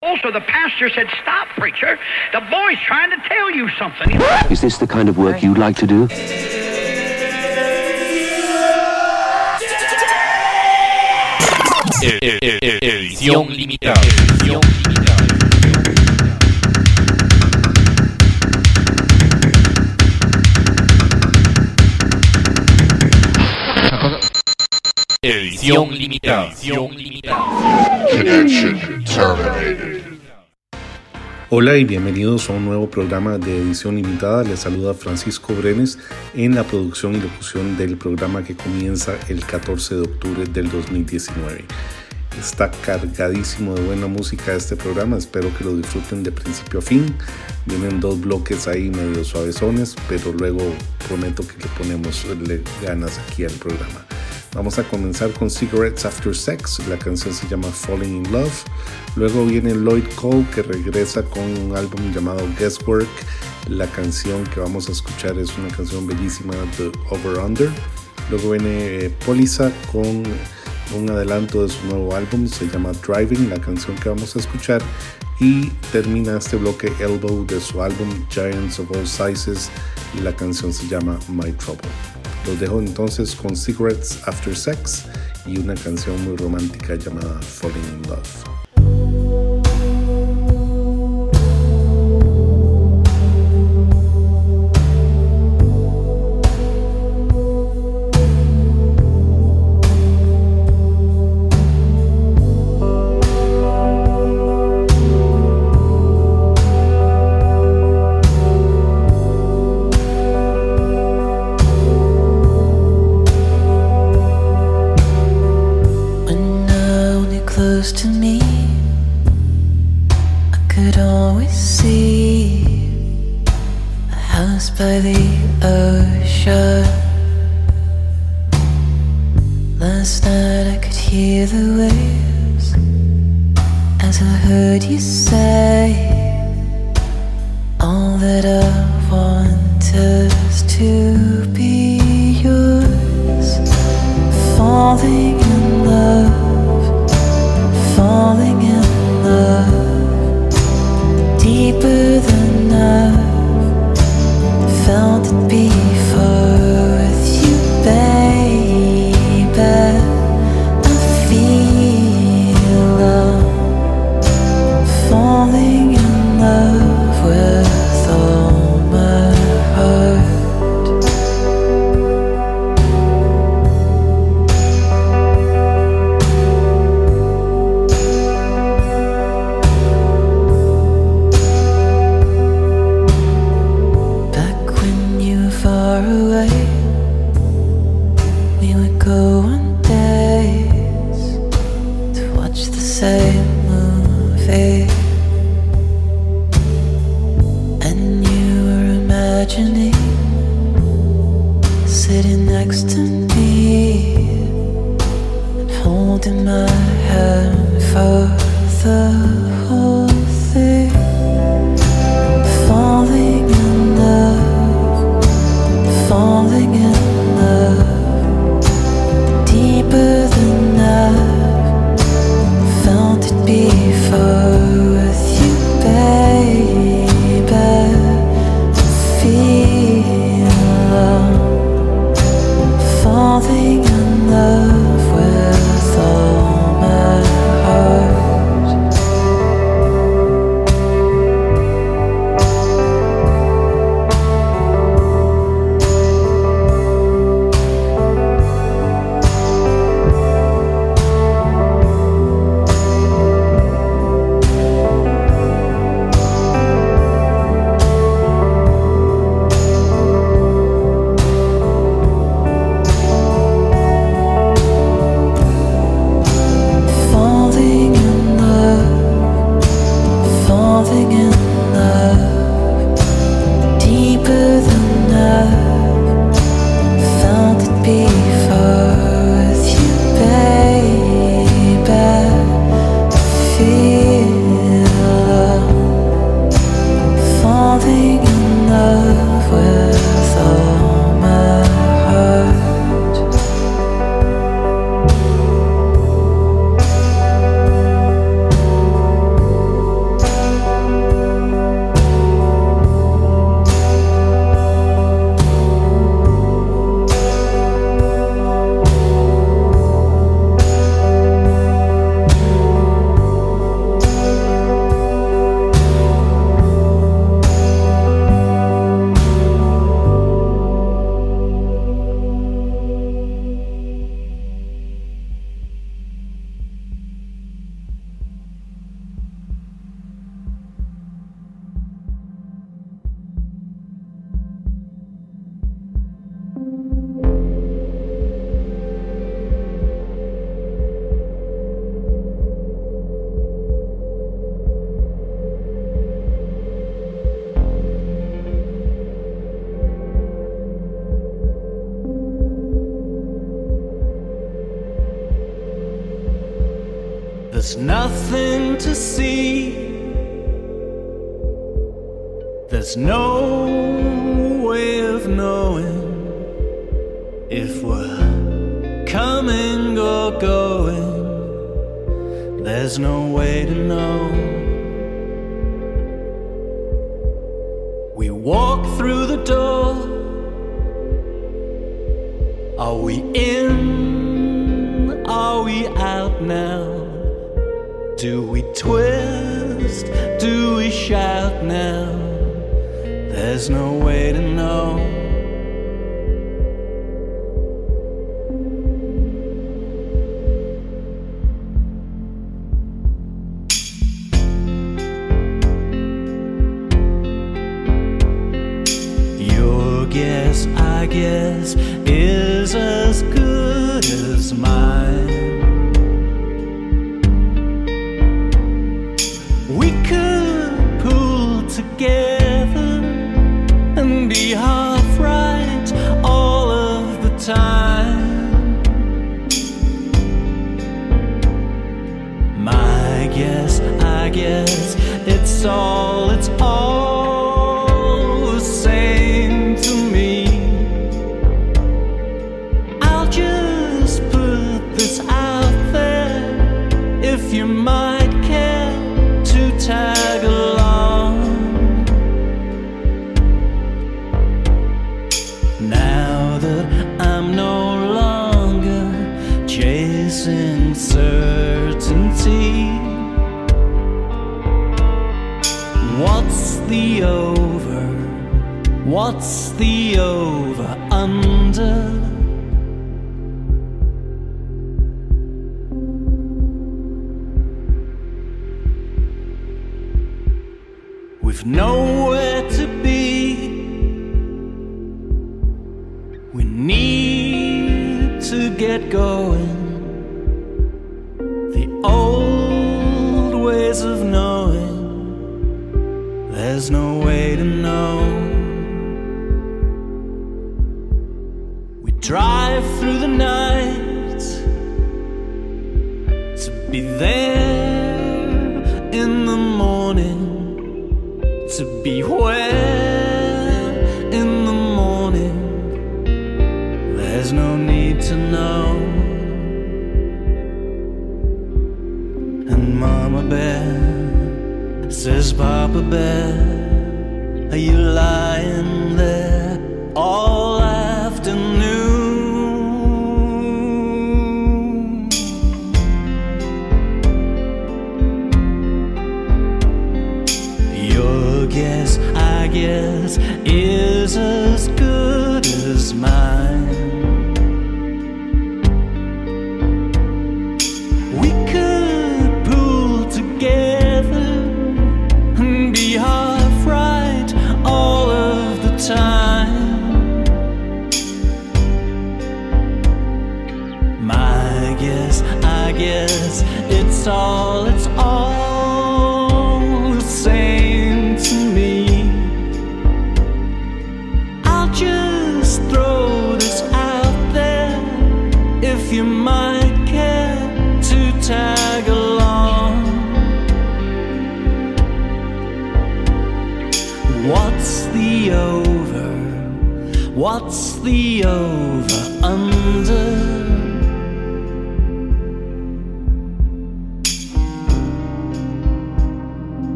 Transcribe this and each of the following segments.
Also, the pastor said, Stop, preacher. The boy's trying to tell you something. Is this the kind of work you'd like to do? Edición limitada. Edición limitada. Edición limitada. Edición limitada. Connection terminated. Hola y bienvenidos a un nuevo programa de edición limitada. Les saluda Francisco Brenes en la producción y locución del programa que comienza el 14 de octubre del 2019. Está cargadísimo de buena música este programa, espero que lo disfruten de principio a fin. Vienen dos bloques ahí medio suavezones, pero luego prometo que le ponemos ganas aquí al programa. Vamos a comenzar con Cigarettes After Sex, la canción se llama Falling in Love. Luego viene Lloyd Cole que regresa con un álbum llamado Guesswork. La canción que vamos a escuchar es una canción bellísima de Over Under. Luego viene eh, Polisa con un adelanto de su nuevo álbum, se llama Driving, la canción que vamos a escuchar. Y termina este bloque Elbow de su álbum Giants of All Sizes y la canción se llama My Trouble. Los dejo entonces con Cigarettes After Sex y una canción muy romántica llamada Falling in Love.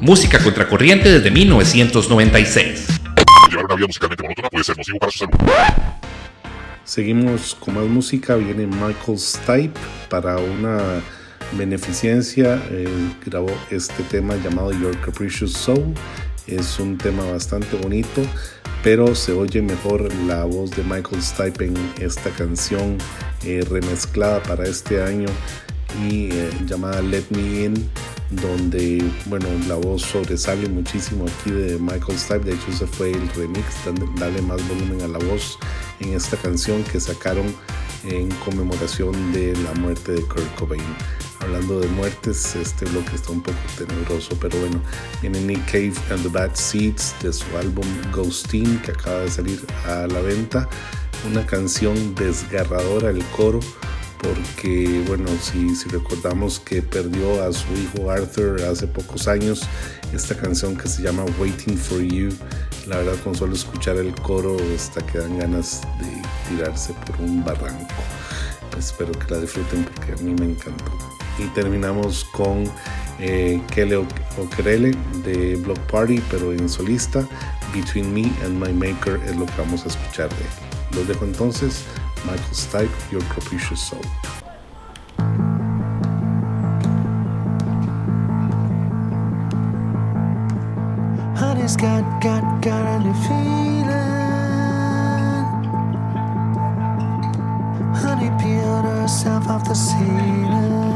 música contracorriente desde 1996. Llevar una vida musicalmente monótona puede ser nocivo para su salud. Seguimos con más música. Viene Michael Stipe para una beneficencia. grabó este tema llamado Your Capricious Soul. Es un tema bastante bonito, pero se oye mejor la voz de Michael Stipe en esta canción eh, remezclada para este año y eh, llamada Let Me In, donde bueno la voz sobresale muchísimo aquí de Michael Stipe. De hecho, ese fue el remix, darle más volumen a la voz en esta canción que sacaron en conmemoración de la muerte de Kurt Cobain. Hablando de muertes, este bloque está un poco tenebroso, pero bueno, viene Nick Cave and the Bad Seeds de su álbum Ghostin que acaba de salir a la venta. Una canción desgarradora, el coro, porque bueno, si, si recordamos que perdió a su hijo Arthur hace pocos años, esta canción que se llama Waiting for You, la verdad con solo escuchar el coro hasta que dan ganas de tirarse por un barranco. Espero que la disfruten porque a mí me encantó. Y terminamos con eh, Kele Okerele de Block Party, pero en solista. Between Me and My Maker es lo que vamos a escuchar de él. Los dejo entonces. Michael Stipe, Your Capricious Soul. Honey's got, got, got a new feeling. Honey peeled herself off the ceiling.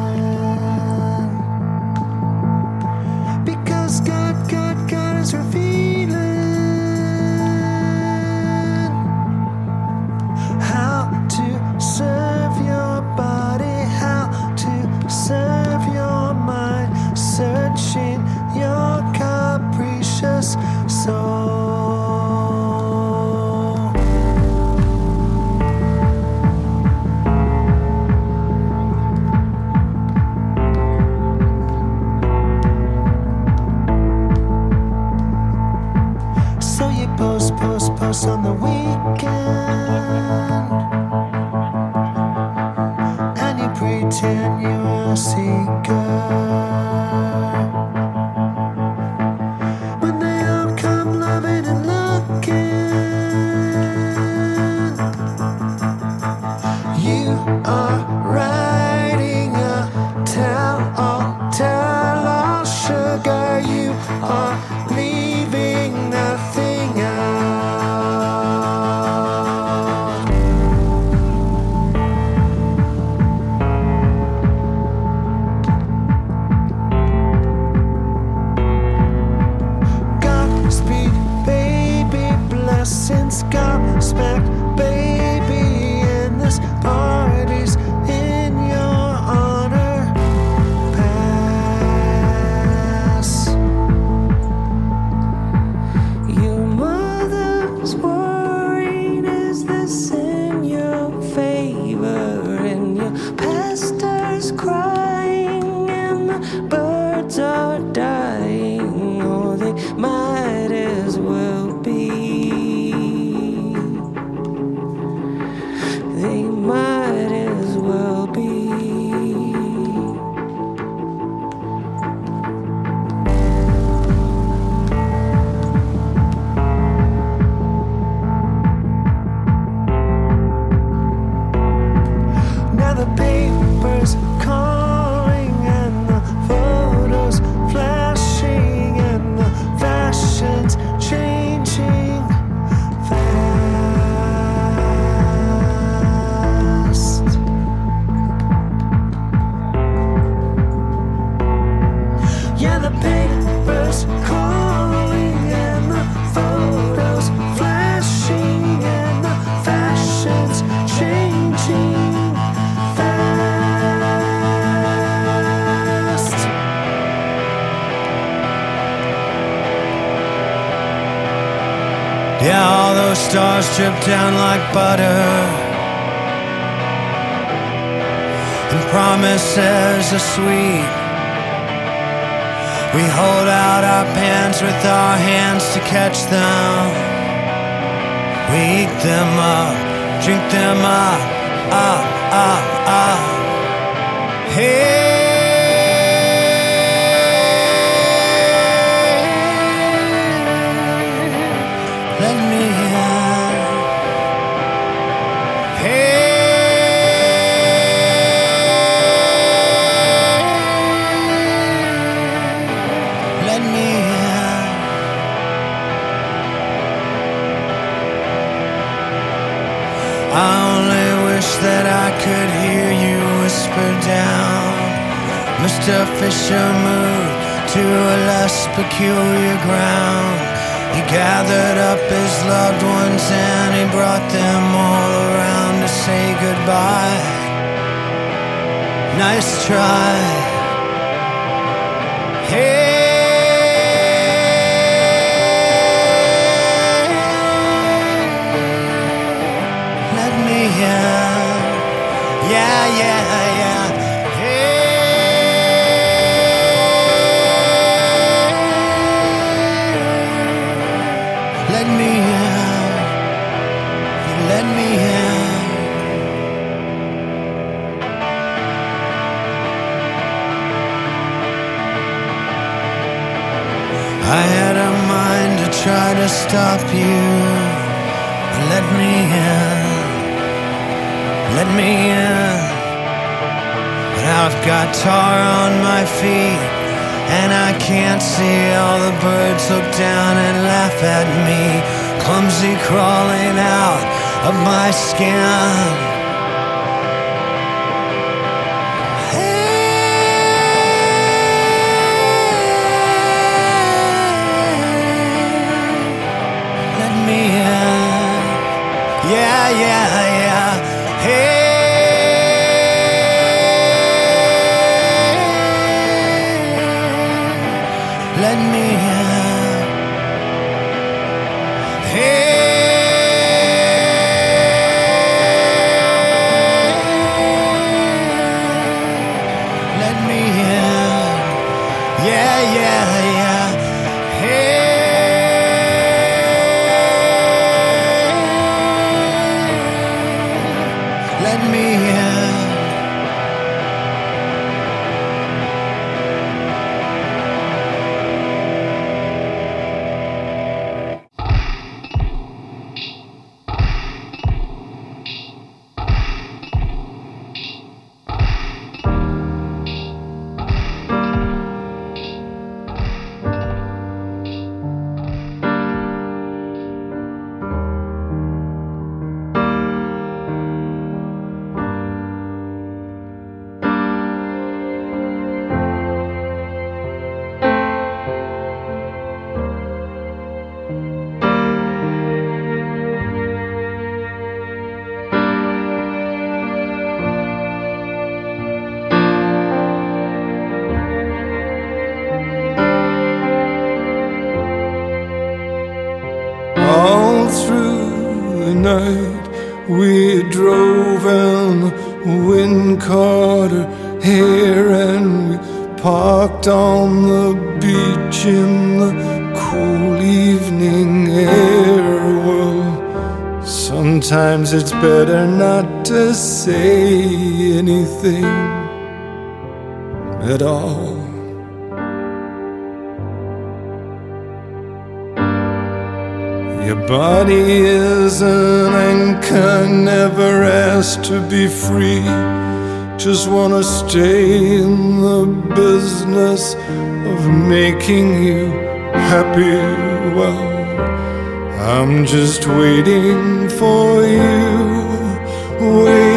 Stars drip down like butter. And promises are sweet. We hold out our pants with our hands to catch them. We eat them up, drink them up, up, up, up. Hey, let me down. Mr. Fisher moved to a less peculiar ground. He gathered up his loved ones and he brought them all around to say goodbye. Nice try. Hey, let me in. Yeah, yeah, yeah. Try to stop you. Let me in. Let me in. But I've got tar on my feet. And I can't see all the birds look down and laugh at me. Clumsy crawling out of my skin. In the cool evening air. Well, sometimes it's better not to say anything at all. Your body is an anchor, never asked to be free. Just wanna stay in the business of making you happy. Well, I'm just waiting for you, waiting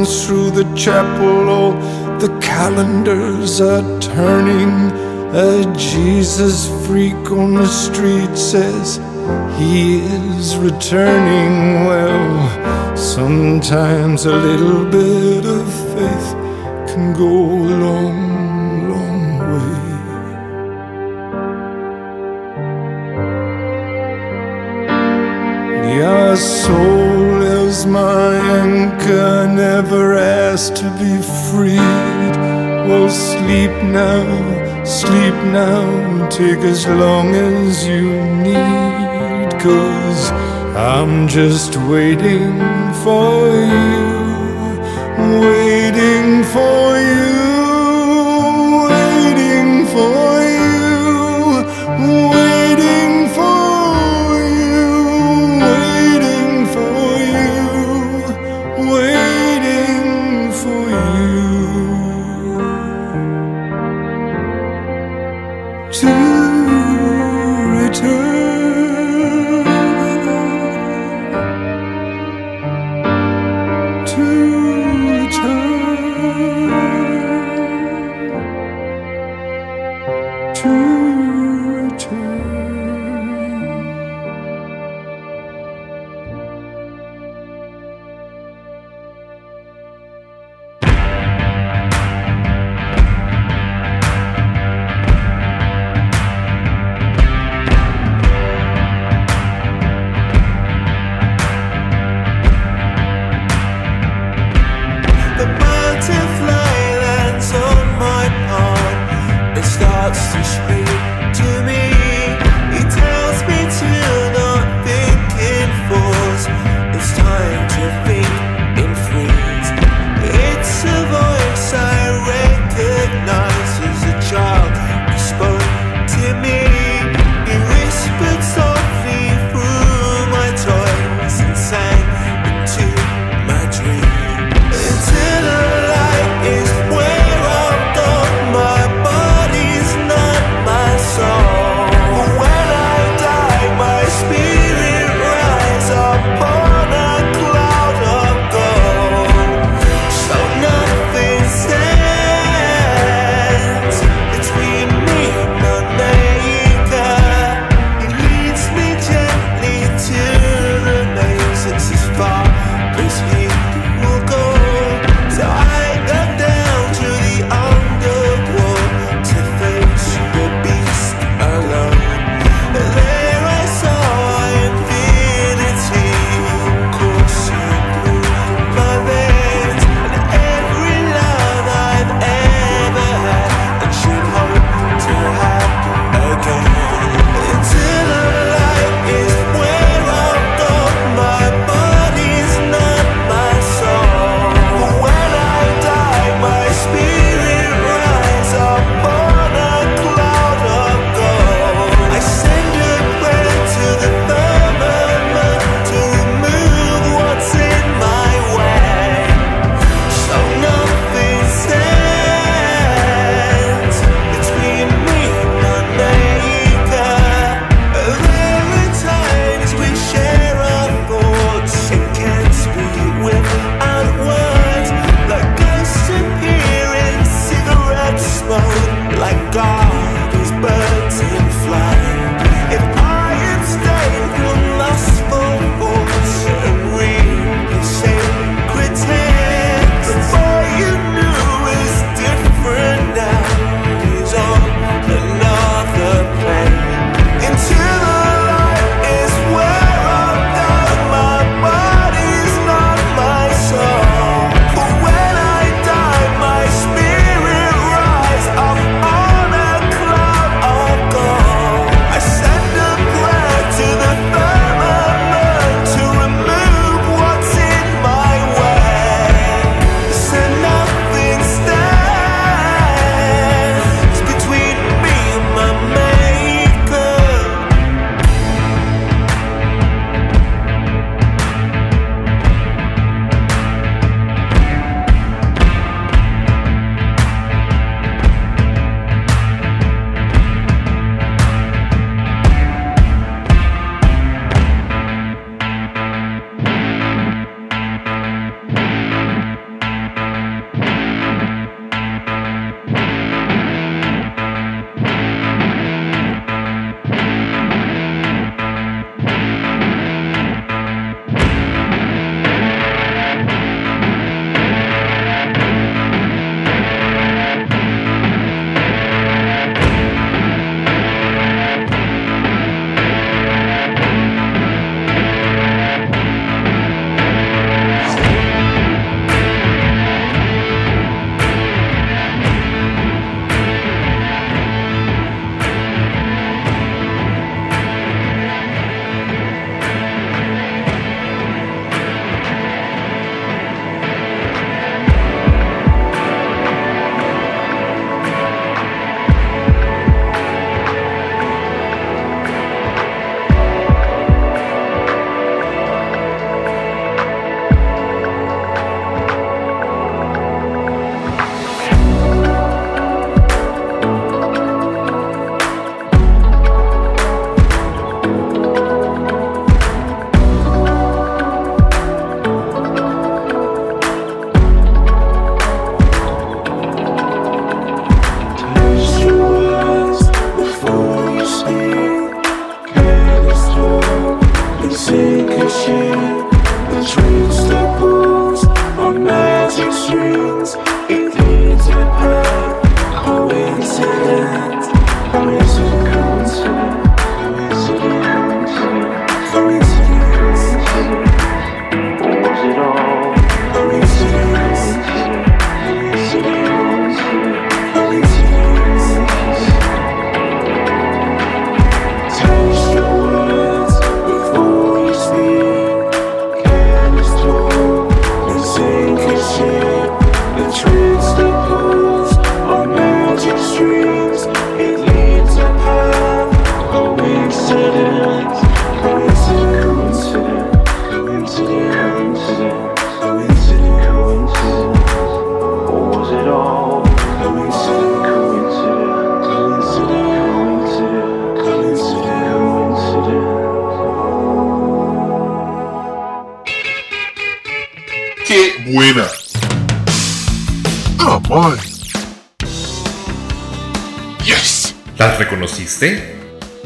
runs through the chapel, Oh, the calendars are turning. A Jesus freak on the street says he is returning. Well, sometimes a little bit of faith can go a long, never asked to be freed. Well, sleep now, sleep now, take as long as you need, cause I'm just waiting for you, waiting for you, waiting for you,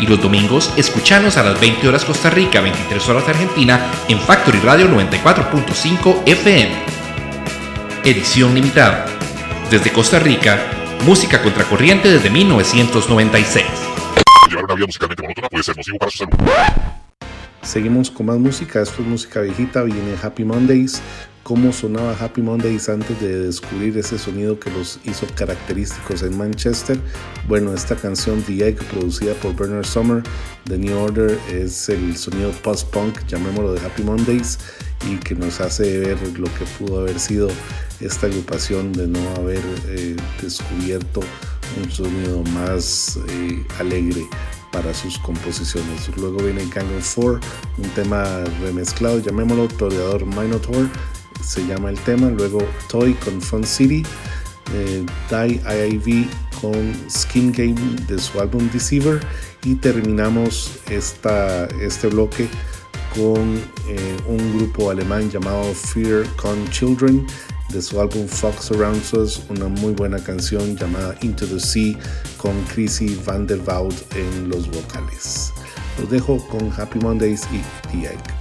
Y los domingos escuchanos a las 20 horas Costa Rica, 23 horas Argentina en Factory Radio 94.5 FM. Edición limitada. Desde Costa Rica, música contracorriente desde 1996. Llevar una vida musicalmente monótona puede ser nocivo para su salud. Seguimos con más música, esto es música viejita, viene Happy Mondays cómo sonaba Happy Mondays antes de descubrir ese sonido que los hizo característicos en Manchester. Bueno, esta canción The Egg, producida por Bernard Summer, The New Order, es el sonido post-punk, llamémoslo de Happy Mondays, y que nos hace ver lo que pudo haber sido esta agrupación de no haber eh, descubierto un sonido más eh, alegre para sus composiciones. Luego viene Gang of Four, un tema remezclado, llamémoslo Toreador Minotaur, se llama el tema, luego Toy con Fun City, eh, Die IIV con Skin Game de su álbum Deceiver y terminamos esta, este bloque con eh, un grupo alemán llamado Fear con Children de su álbum Fox Around Us, una muy buena canción llamada Into the Sea con Chrissy Van der Woud en los vocales. Los dejo con Happy Mondays y The.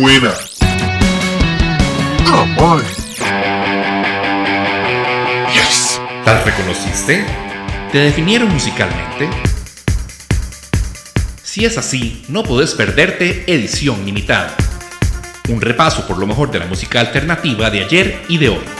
buena. Oh. Yes. ¿La reconociste? ¿Te definieron musicalmente? Si es así, no podés perderte Edición Limitada. Un repaso por lo mejor de la música alternativa de ayer y de hoy.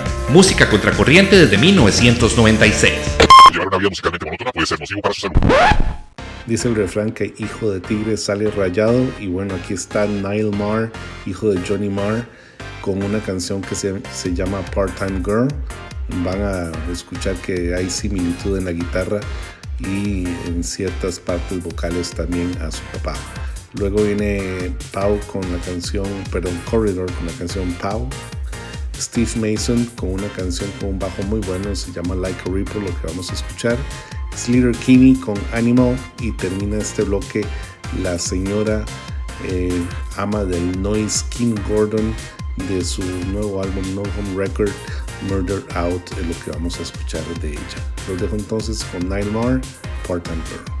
música contracorriente desde 1996. Llevar una vida musicalmente monótona puede ser nocivo para su salud. Dice el refrán que hijo de tigre sale rayado y bueno, aquí está Nile Marr, hijo de Johnny Marr, con una canción que se, se llama Part-Time Girl. Van a escuchar que hay similitud en la guitarra y en ciertas partes vocales también a su papá. Luego viene Pau con la canción, perdón, Corridor con la canción Pau. Steve Mason con una canción con un bajo muy bueno, se llama Like a Ripple, lo que vamos a escuchar. Slater Kinney con Animal y termina este bloque la señora eh, ama del noise Kim Gordon de su nuevo álbum No Home Record Murder Out es lo que vamos a escuchar de ella. Los dejo entonces con Nile Girl. Always been, and you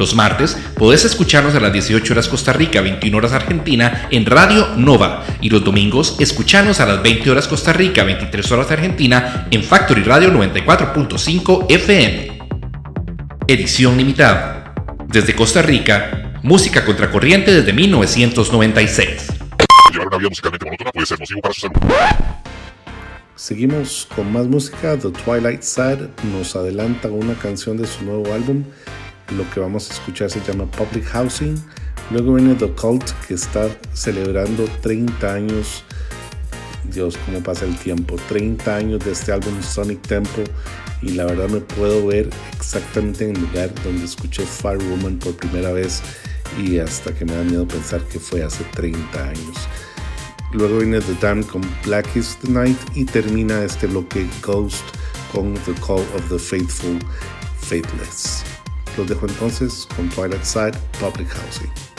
Los martes podés escucharnos a las 18 horas Costa Rica, 21 horas Argentina en Radio Nova. Y los domingos escuchanos a las 20 horas Costa Rica, 23 horas Argentina en Factory Radio 94.5 FM. Edición limitada. Desde Costa Rica, música contracorriente desde 1996. Llevar una vida musicalmente monótona puede ser nocivo para su salud. Seguimos con más música. The Twilight Sad nos adelanta una canción de su nuevo álbum. Lo que vamos a escuchar se llama Public Housing. Luego viene The Cult que está celebrando 30 años. Dios, cómo pasa el tiempo. 30 años de este álbum Sonic Tempo. Y la verdad me puedo ver exactamente en el lugar donde escuché Fire Woman por primera vez. Y hasta que me da miedo pensar que fue hace 30 años. Luego viene The Damned con Black is the Night y termina este bloque Ghost con The Call of the Faithful Faithless. Los dejo entonces con Twilight Side Public Housing.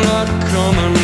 Not coming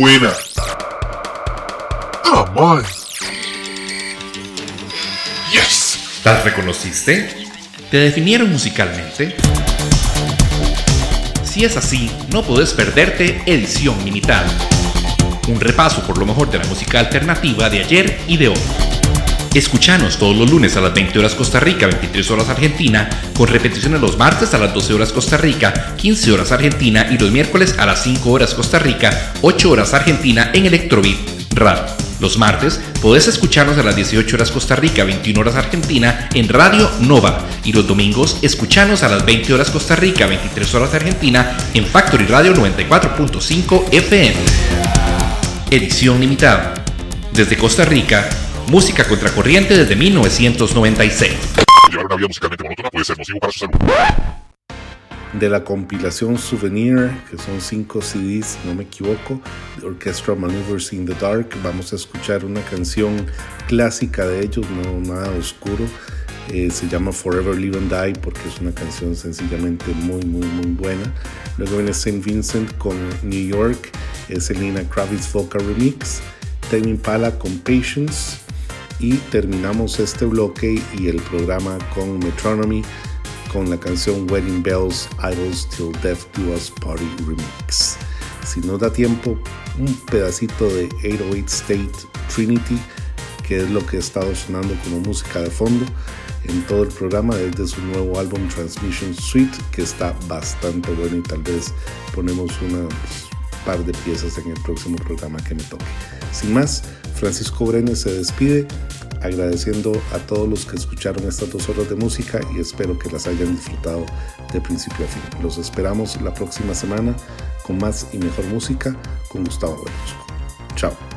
buena. Ah, man. Yes. ¿Las reconociste? ¿Te definieron musicalmente? Si es así, no podés perderte Edición Limitada. Un repaso por lo mejor de la música alternativa de ayer y de hoy. Escuchanos todos los lunes a las 20 horas Costa Rica, 23 horas Argentina, con repeticiones los martes a las 12 horas Costa Rica, 15 horas Argentina y los miércoles a las 5 horas Costa Rica, 8 horas Argentina en Electrobeat Radio. Los martes podés escucharnos a las 18 horas Costa Rica, 21 horas Argentina en Radio Nova. Y los domingos escuchanos a las 20 horas Costa Rica, 23 horas Argentina en Factory Radio 94.5 FM. Edición limitada. Desde Costa Rica, música contracorriente desde 1996. De la compilación Souvenir, que son cinco CDs, si no me equivoco, de Orchestra Maneuvers in the Dark. Vamos a escuchar una canción clásica de ellos, no nada oscuro. Eh, se llama Forever Live and Die porque es una canción sencillamente muy, muy, muy buena. Luego viene St. Vincent con New York, es el Nina Kravitz Vocal Remix. Tame Impala con Patience. Y terminamos este bloque y el programa con Metronomy con la canción Wedding Bells, Idols Till Death Do Us Party Remix. Si nos da tiempo, un pedacito de 808 State Trinity, que es lo que ha estado sonando como música de fondo en todo el programa desde su nuevo álbum Transmission Suite, que está bastante bueno y tal vez ponemos unas par de piezas en el próximo programa que me toque. Sin más, Francisco Brenes se despide agradeciendo a todos los que escucharon estas dos horas de música y espero que las hayan disfrutado de principio a fin. Los esperamos la próxima semana con más y mejor música con Gustavo Velasco. Chao.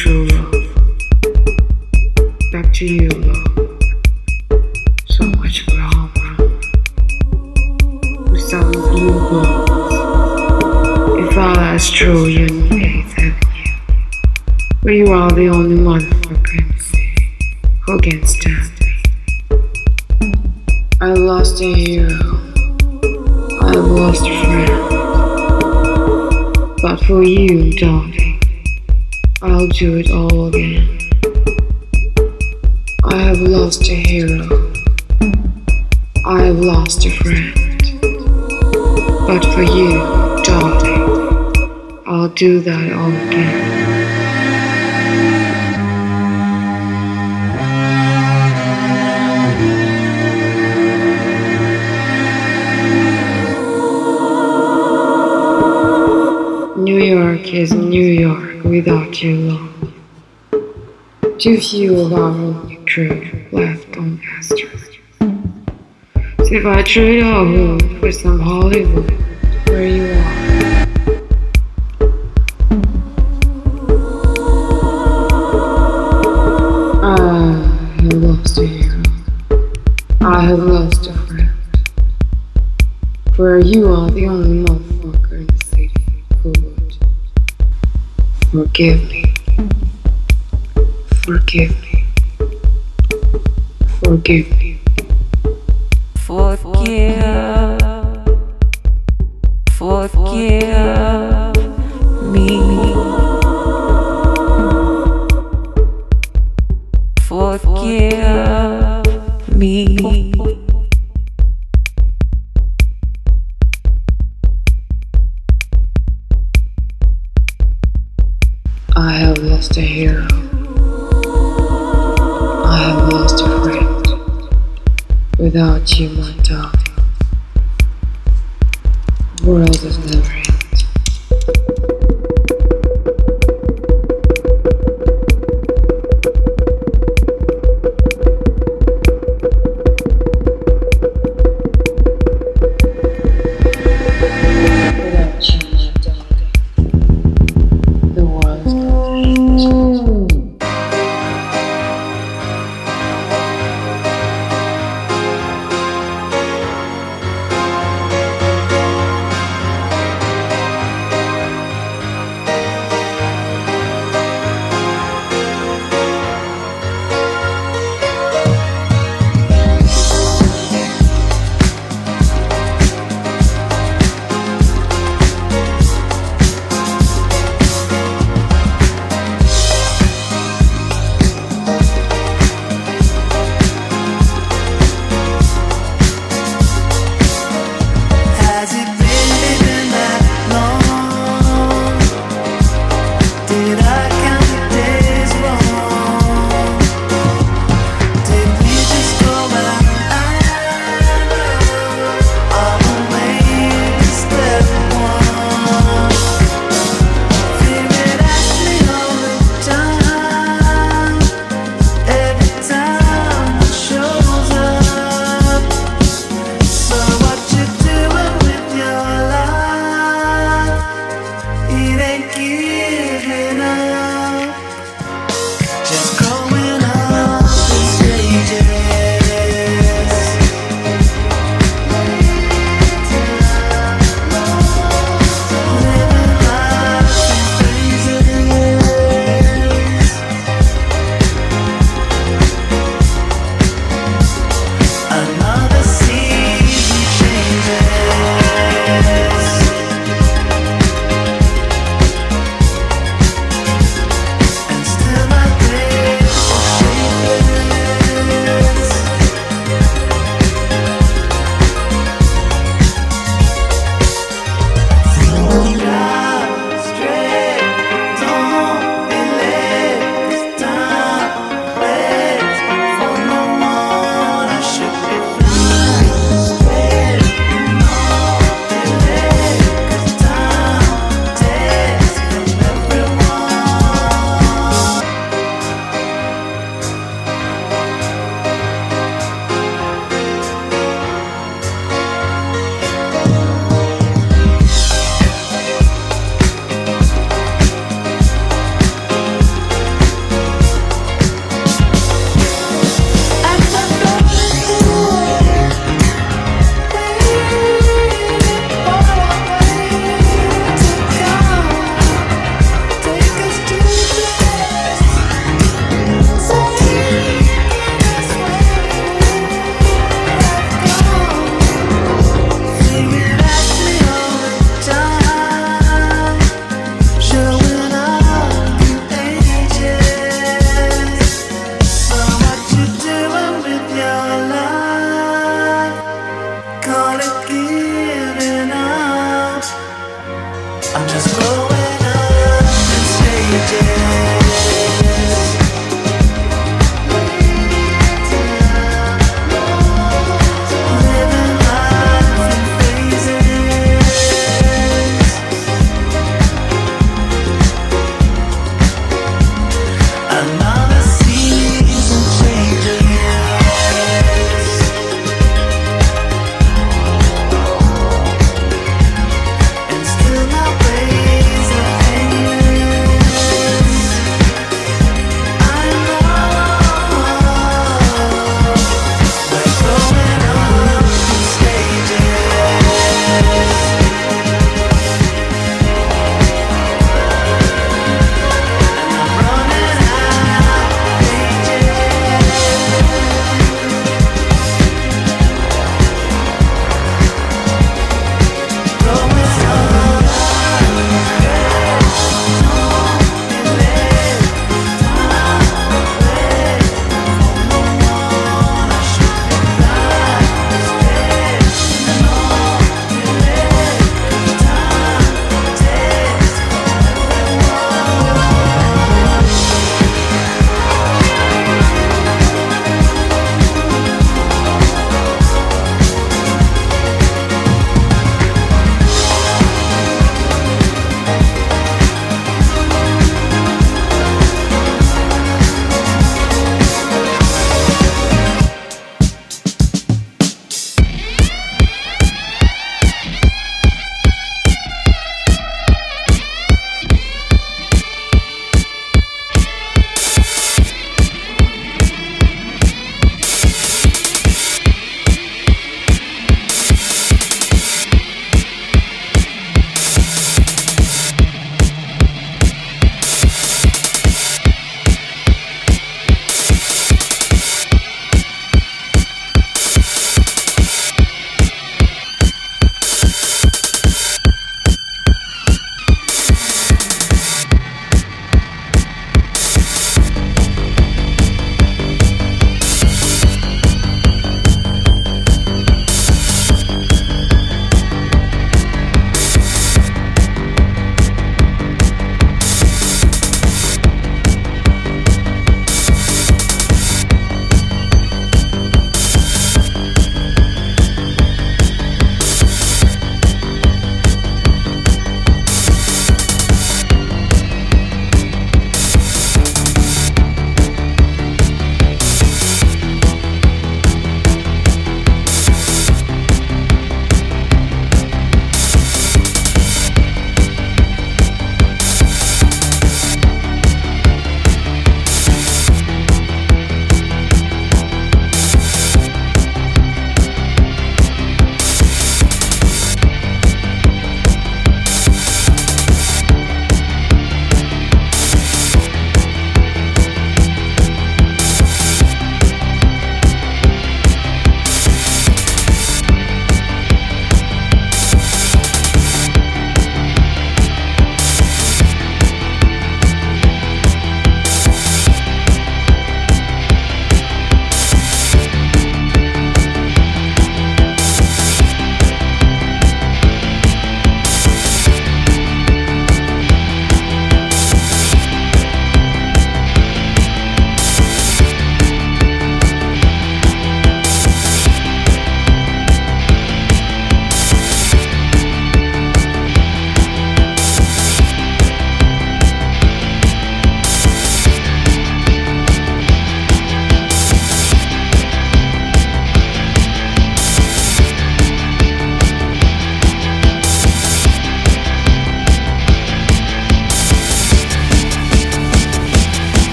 true love. Back to you, love. So much for all wrong. Without blue walls. If all that's true, you're in need Avenue. Where you are the only one for Crimson. Who can stand me? I lost a hero. I lost a friend. But for you, darling. I'll do it all again. I have lost a hero. I have lost a friend. But for you, darling, I'll do that all again. New York is New York. Too few of our own crew left on Astros. So if I trade our for some Hollywood, just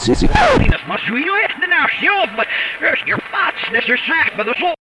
sim, sim.